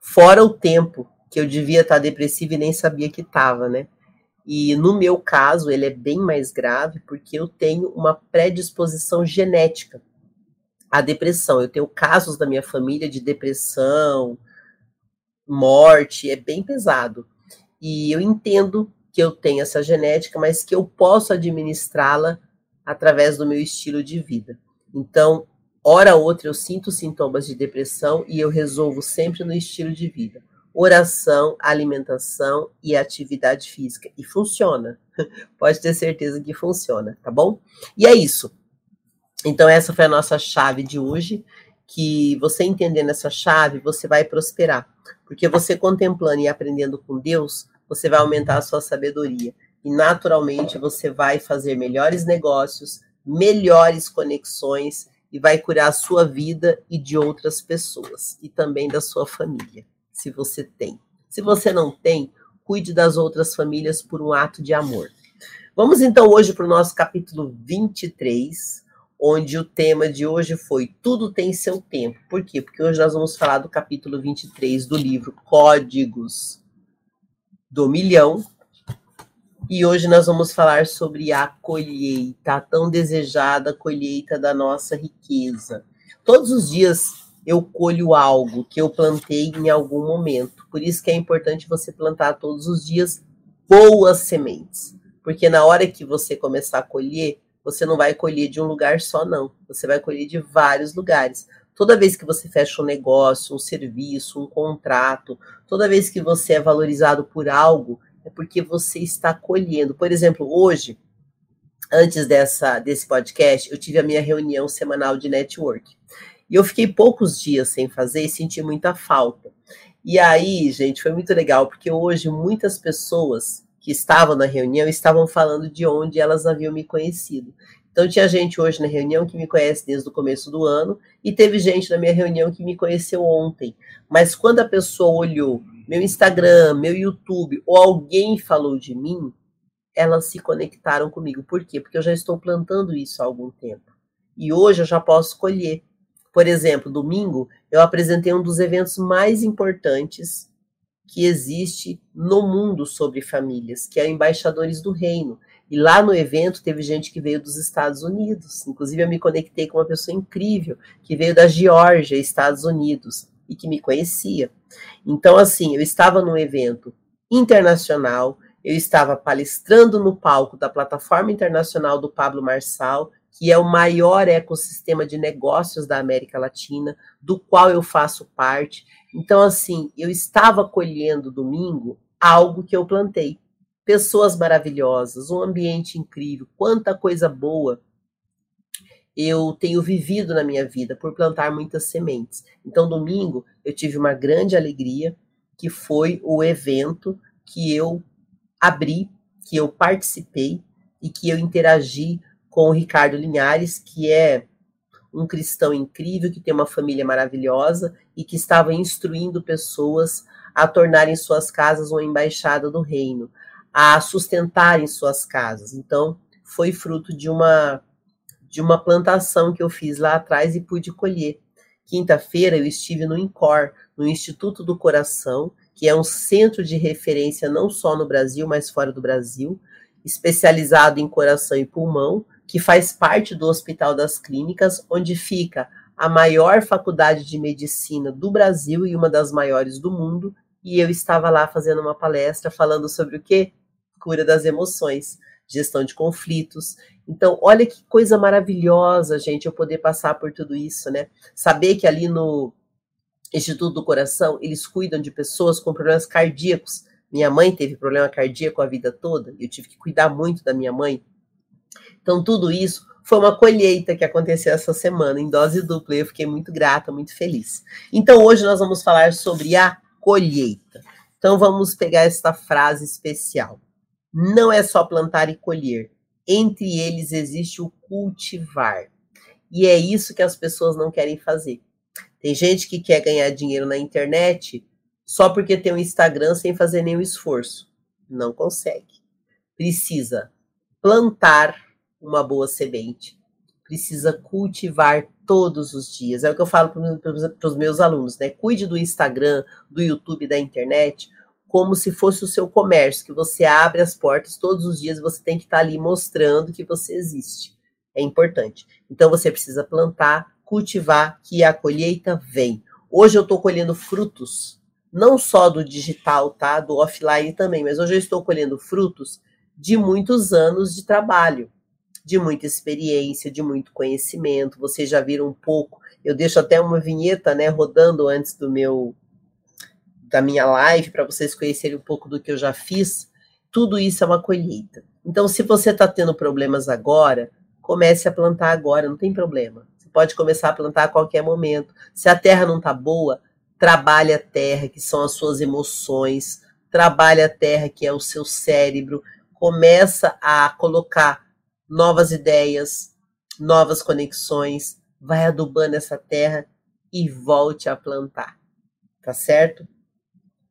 fora o tempo que eu devia estar depressiva e nem sabia que estava, né? E no meu caso, ele é bem mais grave porque eu tenho uma predisposição genética à depressão. Eu tenho casos da minha família de depressão, morte, é bem pesado. E eu entendo que eu tenho essa genética, mas que eu posso administrá-la através do meu estilo de vida. Então, hora ou outra eu sinto sintomas de depressão e eu resolvo sempre no estilo de vida oração, alimentação e atividade física. E funciona. *laughs* Pode ter certeza que funciona, tá bom? E é isso. Então, essa foi a nossa chave de hoje. Que você entendendo essa chave, você vai prosperar. Porque você contemplando e aprendendo com Deus, você vai aumentar a sua sabedoria. E naturalmente você vai fazer melhores negócios, melhores conexões e vai curar a sua vida e de outras pessoas e também da sua família se você tem. Se você não tem, cuide das outras famílias por um ato de amor. Vamos então hoje para o nosso capítulo 23, onde o tema de hoje foi Tudo tem seu tempo. Por quê? Porque hoje nós vamos falar do capítulo 23 do livro Códigos do Milhão. E hoje nós vamos falar sobre a colheita, a tão desejada colheita da nossa riqueza. Todos os dias eu colho algo que eu plantei em algum momento. Por isso que é importante você plantar todos os dias boas sementes. Porque na hora que você começar a colher, você não vai colher de um lugar só, não. Você vai colher de vários lugares. Toda vez que você fecha um negócio, um serviço, um contrato, toda vez que você é valorizado por algo, é porque você está colhendo. Por exemplo, hoje, antes dessa, desse podcast, eu tive a minha reunião semanal de network. E eu fiquei poucos dias sem fazer e senti muita falta. E aí, gente, foi muito legal, porque hoje muitas pessoas que estavam na reunião estavam falando de onde elas haviam me conhecido. Então, tinha gente hoje na reunião que me conhece desde o começo do ano, e teve gente na minha reunião que me conheceu ontem. Mas quando a pessoa olhou meu Instagram, meu YouTube, ou alguém falou de mim, elas se conectaram comigo. Por quê? Porque eu já estou plantando isso há algum tempo. E hoje eu já posso colher. Por exemplo, domingo eu apresentei um dos eventos mais importantes que existe no mundo sobre famílias, que é Embaixadores do Reino. E lá no evento teve gente que veio dos Estados Unidos. Inclusive, eu me conectei com uma pessoa incrível que veio da Geórgia, Estados Unidos, e que me conhecia. Então, assim, eu estava num evento internacional, eu estava palestrando no palco da plataforma internacional do Pablo Marçal, que é o maior ecossistema de negócios da América Latina, do qual eu faço parte. Então, assim, eu estava colhendo domingo algo que eu plantei. Pessoas maravilhosas, um ambiente incrível, quanta coisa boa eu tenho vivido na minha vida por plantar muitas sementes. Então, domingo, eu tive uma grande alegria, que foi o evento que eu abri, que eu participei e que eu interagi com o Ricardo Linhares, que é um cristão incrível, que tem uma família maravilhosa e que estava instruindo pessoas a tornarem suas casas uma embaixada do reino, a sustentarem suas casas. Então, foi fruto de uma de uma plantação que eu fiz lá atrás e pude colher. Quinta-feira eu estive no INCOR, no Instituto do Coração, que é um centro de referência não só no Brasil, mas fora do Brasil, especializado em coração e pulmão, que faz parte do Hospital das Clínicas, onde fica a maior faculdade de medicina do Brasil e uma das maiores do mundo. E eu estava lá fazendo uma palestra falando sobre o que? Cura das emoções, gestão de conflitos. Então, olha que coisa maravilhosa, gente, eu poder passar por tudo isso, né? Saber que ali no Instituto do Coração, eles cuidam de pessoas com problemas cardíacos. Minha mãe teve problema cardíaco a vida toda, eu tive que cuidar muito da minha mãe. Então, tudo isso foi uma colheita que aconteceu essa semana em dose dupla e eu fiquei muito grata, muito feliz. Então, hoje nós vamos falar sobre a colheita. Então, vamos pegar esta frase especial. Não é só plantar e colher, entre eles existe o cultivar. E é isso que as pessoas não querem fazer. Tem gente que quer ganhar dinheiro na internet só porque tem um Instagram sem fazer nenhum esforço. Não consegue. Precisa plantar uma boa semente. Precisa cultivar todos os dias. É o que eu falo para os meus alunos, né? Cuide do Instagram, do YouTube, da internet, como se fosse o seu comércio, que você abre as portas todos os dias, você tem que estar tá ali mostrando que você existe. É importante. Então você precisa plantar, cultivar, que a colheita vem. Hoje eu estou colhendo frutos, não só do digital, tá? Do offline também, mas hoje eu estou colhendo frutos de muitos anos de trabalho, de muita experiência, de muito conhecimento. Vocês já viram um pouco. Eu deixo até uma vinheta, né, rodando antes do meu da minha live para vocês conhecerem um pouco do que eu já fiz, tudo isso é uma colheita. Então, se você está tendo problemas agora, comece a plantar agora, não tem problema. Pode começar a plantar a qualquer momento. Se a terra não está boa, trabalhe a terra, que são as suas emoções, trabalhe a terra, que é o seu cérebro, começa a colocar novas ideias, novas conexões, vai adubando essa terra e volte a plantar. Tá certo?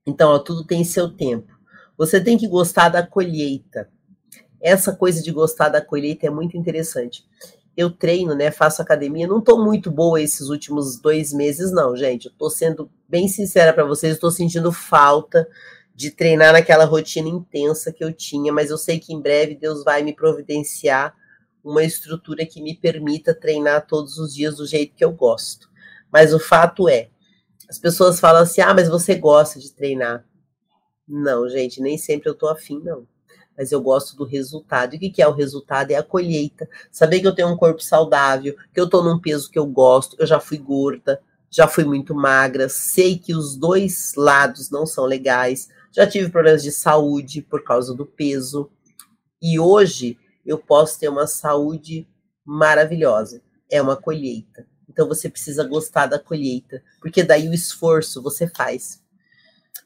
Então, ó, tudo tem seu tempo. Você tem que gostar da colheita. Essa coisa de gostar da colheita é muito interessante. Eu treino, né? Faço academia. Não estou muito boa esses últimos dois meses, não, gente. Eu tô sendo bem sincera para vocês. Estou sentindo falta de treinar naquela rotina intensa que eu tinha, mas eu sei que em breve Deus vai me providenciar uma estrutura que me permita treinar todos os dias do jeito que eu gosto. Mas o fato é, as pessoas falam assim: ah, mas você gosta de treinar. Não, gente, nem sempre eu tô afim, não. Mas eu gosto do resultado. E o que, é o resultado? É a colheita. Saber que eu tenho um corpo saudável, que eu tô num peso que eu gosto, eu já fui gorda, já fui muito magra, sei que os dois lados não são legais, já tive problemas de saúde por causa do peso. E hoje eu posso ter uma saúde maravilhosa. É uma colheita. Então você precisa gostar da colheita, porque daí o esforço você faz.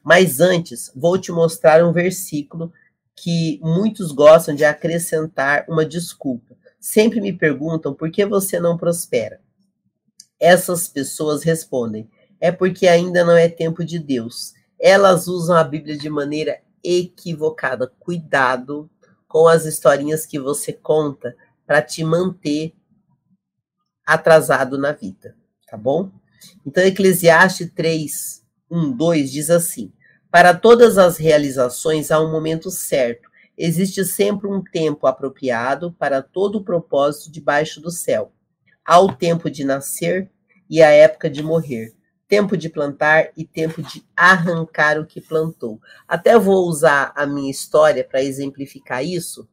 Mas antes, vou te mostrar um versículo que muitos gostam de acrescentar uma desculpa. Sempre me perguntam por que você não prospera. Essas pessoas respondem: é porque ainda não é tempo de Deus. Elas usam a Bíblia de maneira equivocada. Cuidado com as historinhas que você conta para te manter atrasado na vida, tá bom? Então, Eclesiastes 3, 1, 2 diz assim: Para todas as realizações há um momento certo, existe sempre um tempo apropriado para todo o propósito debaixo do céu. Há o tempo de nascer e a época de morrer, tempo de plantar e tempo de arrancar o que plantou. Até vou usar a minha história para exemplificar isso,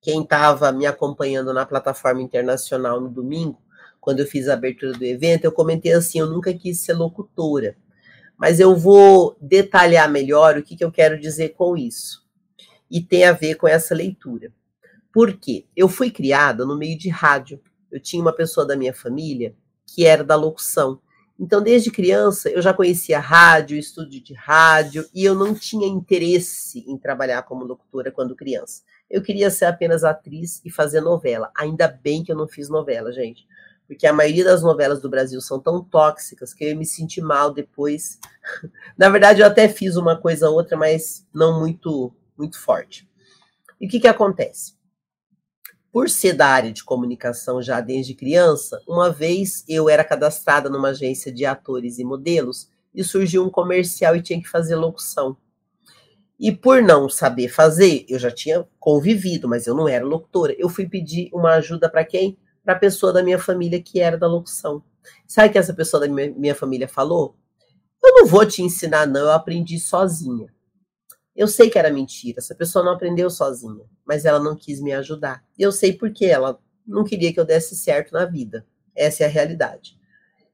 quem estava me acompanhando na plataforma internacional no domingo, quando eu fiz a abertura do evento, eu comentei assim: eu nunca quis ser locutora. Mas eu vou detalhar melhor o que, que eu quero dizer com isso. E tem a ver com essa leitura. Por quê? Eu fui criada no meio de rádio. Eu tinha uma pessoa da minha família que era da locução. Então, desde criança, eu já conhecia rádio, estúdio de rádio, e eu não tinha interesse em trabalhar como locutora quando criança. Eu queria ser apenas atriz e fazer novela. Ainda bem que eu não fiz novela, gente. Porque a maioria das novelas do Brasil são tão tóxicas que eu me senti mal depois. *laughs* Na verdade, eu até fiz uma coisa ou outra, mas não muito, muito forte. E o que, que acontece? Por ser da área de comunicação já desde criança, uma vez eu era cadastrada numa agência de atores e modelos e surgiu um comercial e tinha que fazer locução. E por não saber fazer, eu já tinha convivido, mas eu não era locutora. Eu fui pedir uma ajuda para quem? Para a pessoa da minha família que era da locução. Sabe o que essa pessoa da minha, família falou? Eu não vou te ensinar, não, eu aprendi sozinha. Eu sei que era mentira, essa pessoa não aprendeu sozinha, mas ela não quis me ajudar. E eu sei por que ela não queria que eu desse certo na vida. Essa é a realidade.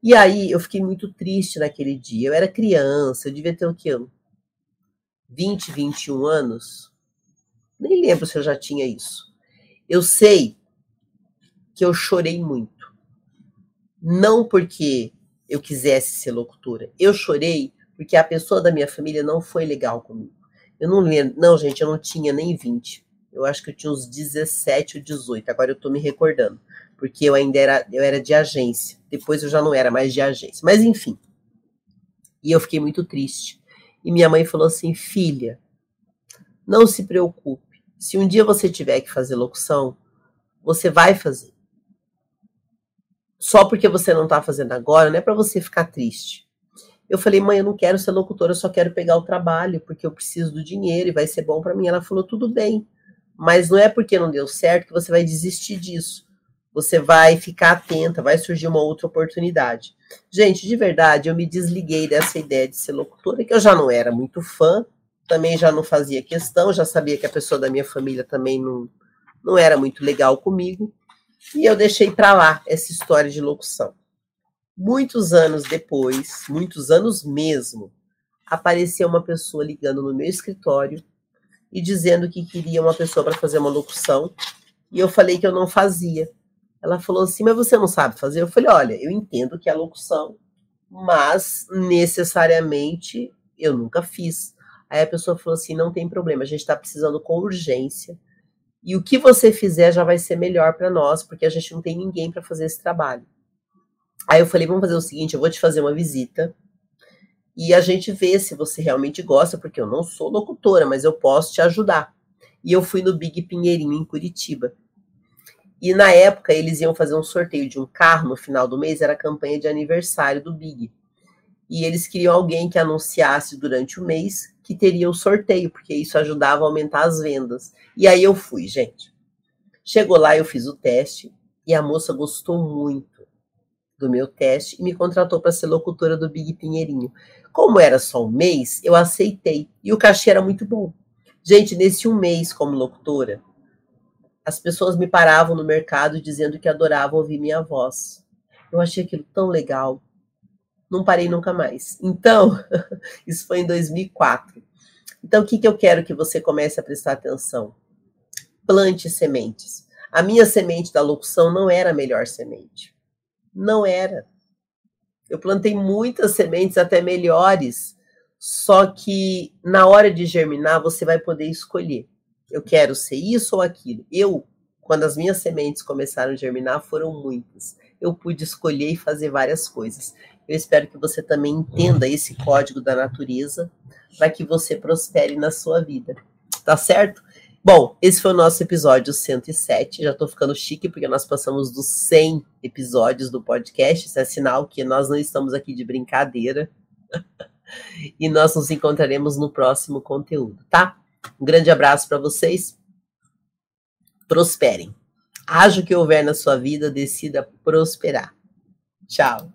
E aí eu fiquei muito triste naquele dia. Eu era criança, eu devia ter o quê? 20, 21 anos, nem lembro se eu já tinha isso. Eu sei que eu chorei muito. Não porque eu quisesse ser locutora. Eu chorei porque a pessoa da minha família não foi legal comigo. Eu não lembro. Não, gente, eu não tinha nem 20. Eu acho que eu tinha uns 17 ou 18. Agora eu tô me recordando. Porque eu ainda era, eu era de agência. Depois eu já não era mais de agência. Mas enfim. E eu fiquei muito triste. E minha mãe falou assim: filha, não se preocupe. Se um dia você tiver que fazer locução, você vai fazer. Só porque você não está fazendo agora, não é para você ficar triste. Eu falei, mãe, eu não quero ser locutora, eu só quero pegar o trabalho, porque eu preciso do dinheiro e vai ser bom para mim. Ela falou, tudo bem, mas não é porque não deu certo que você vai desistir disso. Você vai ficar atenta, vai surgir uma outra oportunidade. Gente, de verdade, eu me desliguei dessa ideia de ser locutora, que eu já não era muito fã, também já não fazia questão, já sabia que a pessoa da minha família também não, não era muito legal comigo, e eu deixei para lá essa história de locução. Muitos anos depois, muitos anos mesmo, apareceu uma pessoa ligando no meu escritório e dizendo que queria uma pessoa para fazer uma locução, e eu falei que eu não fazia. Ela falou assim: Mas você não sabe fazer? Eu falei: Olha, eu entendo que é locução, mas necessariamente eu nunca fiz. Aí a pessoa falou assim: Não tem problema, a gente está precisando com urgência. E o que você fizer já vai ser melhor para nós, porque a gente não tem ninguém para fazer esse trabalho. Aí eu falei: Vamos fazer o seguinte: eu vou te fazer uma visita e a gente vê se você realmente gosta, porque eu não sou locutora, mas eu posso te ajudar. E eu fui no Big Pinheirinho, em Curitiba. E na época eles iam fazer um sorteio de um carro no final do mês, era a campanha de aniversário do Big. E eles queriam alguém que anunciasse durante o mês que teria o sorteio, porque isso ajudava a aumentar as vendas. E aí eu fui, gente. Chegou lá, eu fiz o teste e a moça gostou muito do meu teste e me contratou para ser locutora do Big Pinheirinho. Como era só um mês, eu aceitei e o cachê era muito bom. Gente, nesse um mês como locutora, as pessoas me paravam no mercado dizendo que adoravam ouvir minha voz. Eu achei aquilo tão legal. Não parei nunca mais. Então, *laughs* isso foi em 2004. Então, o que, que eu quero que você comece a prestar atenção? Plante sementes. A minha semente da locução não era a melhor semente. Não era. Eu plantei muitas sementes até melhores, só que na hora de germinar você vai poder escolher eu quero ser isso ou aquilo. Eu, quando as minhas sementes começaram a germinar, foram muitas. Eu pude escolher e fazer várias coisas. Eu espero que você também entenda esse código da natureza para que você prospere na sua vida. Tá certo? Bom, esse foi o nosso episódio 107. Já estou ficando chique porque nós passamos dos 100 episódios do podcast. Isso é sinal que nós não estamos aqui de brincadeira. *laughs* e nós nos encontraremos no próximo conteúdo, tá? Um grande abraço para vocês. Prosperem. Haja o que houver na sua vida, decida prosperar. Tchau.